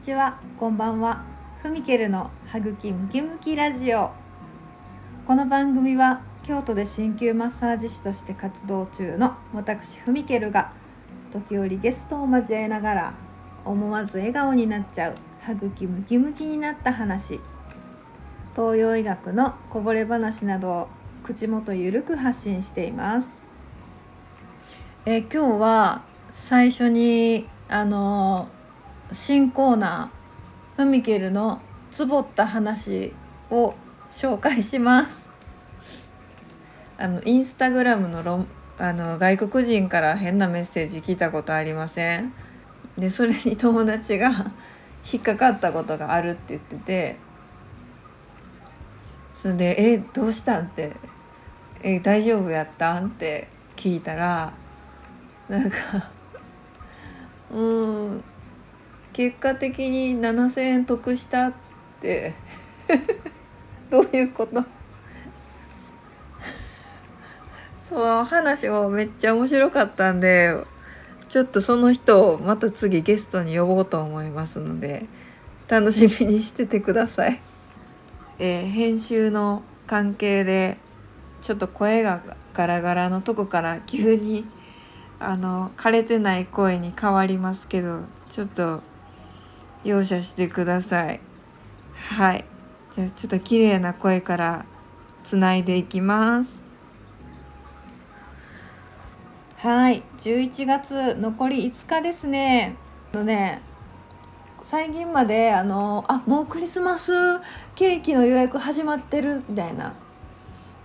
ちは。こんばんは。ふみけるのはぐきムキムキラジオ。この番組は京都で鍼灸マッサージ師として活動中の私ふみけるが時折ゲストを交えながら思わず笑顔になっちゃうはぐきムキムキになった話。東洋医学のこぼれ話などを口元ゆるく発信しています。え今日は最初にあの新コーナー「ふみけるのつぼった話」を紹介します。あのインスタグラムのロあの外国人から変なメッセージ聞いたことありません？でそれに友達が 引っかかったことがあるって言っててそれで「えどうしたん?」って「え大丈夫やったん?」って聞いたらなんか うーん結果的に7,000円得したって どういうこと？その話をめっちゃ面白かったんでちょっとその人をまた次ゲストに呼ぼうと思いますので楽しみにしててください。えー編集の関係でちょっと声がガラガラのとこから急にあの枯れてない声に変わりますけどちょっと容赦してください。はい。じゃあちょっと綺麗な声からつないでいきます。はい。11月残り5日ですね。のね最近まであのあもうクリスマスケーキの予約始まってるみたいな。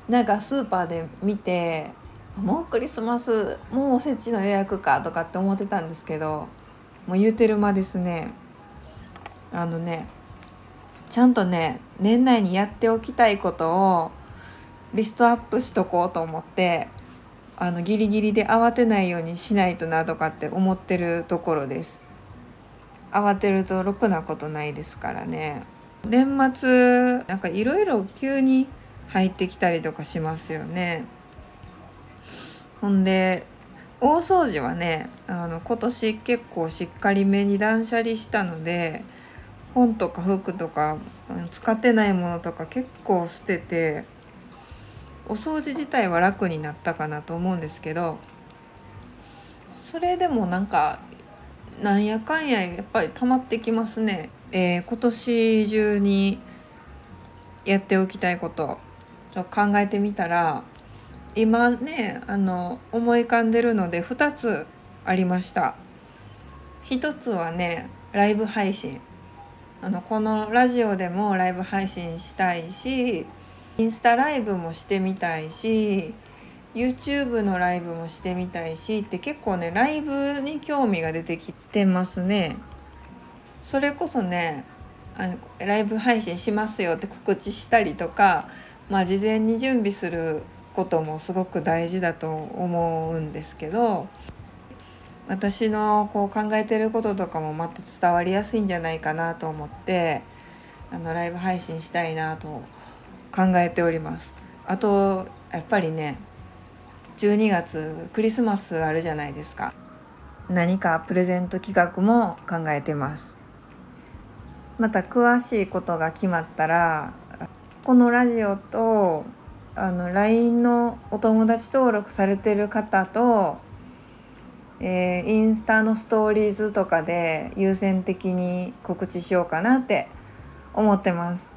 なんかスーパーで見てもうクリスマスもうおせちの予約かとかって思ってたんですけどもう言うてる間ですね。あのねちゃんとね年内にやっておきたいことをリストアップしとこうと思ってあのギリギリで慌てないようにしないとなとかって思ってるところです。慌てるとろくなことないですからね。年末なんかいろいろ急に入ってきたりとかしますよね。ほんで大掃除はねあの今年結構しっかりめに断捨離したので本とか服とか使ってないものとか結構捨ててお掃除自体は楽になったかなと思うんですけどそれでもなんかなんやかんややっぱり溜まってきますね。えー今年中にやっておきたいことちょ考えてみたら今ねあの思い浮かんでるので2つありました1つはねライブ配信あのこのラジオでもライブ配信したいしインスタライブもしてみたいし YouTube のライブもしてみたいしって結構ねライブに興味が出てきてますね。それこそねあのライブ配信しますよって告知したりとかまあ事前に準備することもすごく大事だと思うんですけど私のこう考えてることとかもまた伝わりやすいんじゃないかなと思ってあのライブ配信したいなと考えております。あとやっぱりね12月クリスマスあるじゃないですか。何かプレゼント企画も考えてます。また詳しいことが決まったらこのラジオとあの LINE のお友達登録されてる方と、えーインスタのストーリーズとかで優先的に告知しようかなって思ってます。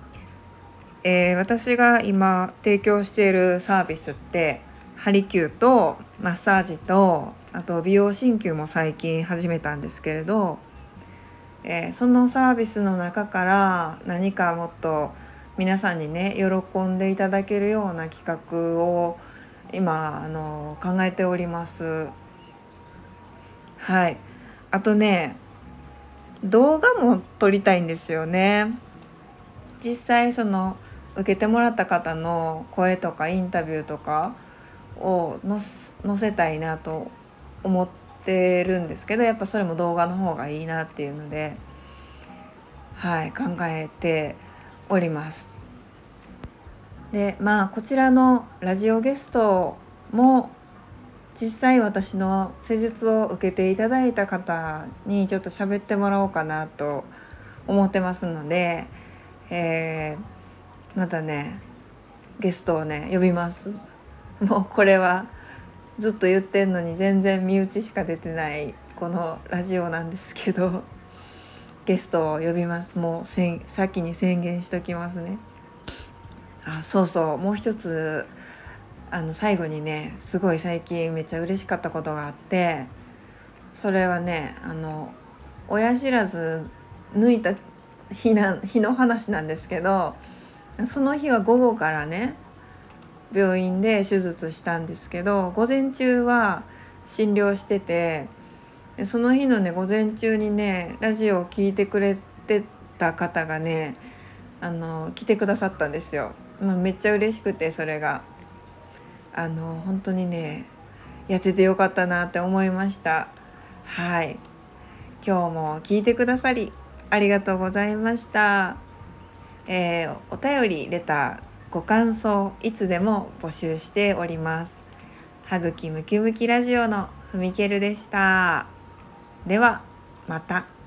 えー私が今提供しているサービスってハリキューとマッサージとあと美容鍼灸も最近始めたんですけれど、えーそのサービスの中から何かもっと皆さんにね喜んでいただけるような企画を今あの考えております。はいあとね動画も撮りたいんですよね。実際その受けてもらった方の声とかインタビューとかを載せたいなと思ってるんですけどやっぱそれも動画の方がいいなっていうのではい考えております。でまあこちらのラジオゲストも実際私の施術を受けていただいた方にちょっと喋ってもらおうかなと思ってますので、えー、またねゲストをね呼びます。もうこれはずっと言ってんのに全然身内しか出てないこのラジオなんですけどゲストを呼びます。もう先に宣言しときますね。あそうそうもう一つあの最後にねすごい最近めっちゃ嬉しかったことがあってそれはねあの親知らず抜いた 日な日の話なんですけどその日は午後からね病院で手術したんですけど午前中は診療しててその日のね午前中にねラジオを聴いてくれてた方がねあの来てくださったんですよ。ま、めっちゃ嬉しくてそれがあの本当にねやっててよかったなって思いました。はい今日も聞いてくださりありがとうございました。えー、お便りレターご感想いつでも募集しております。はぐきムキムキラジオのふみけるでした。ではまた。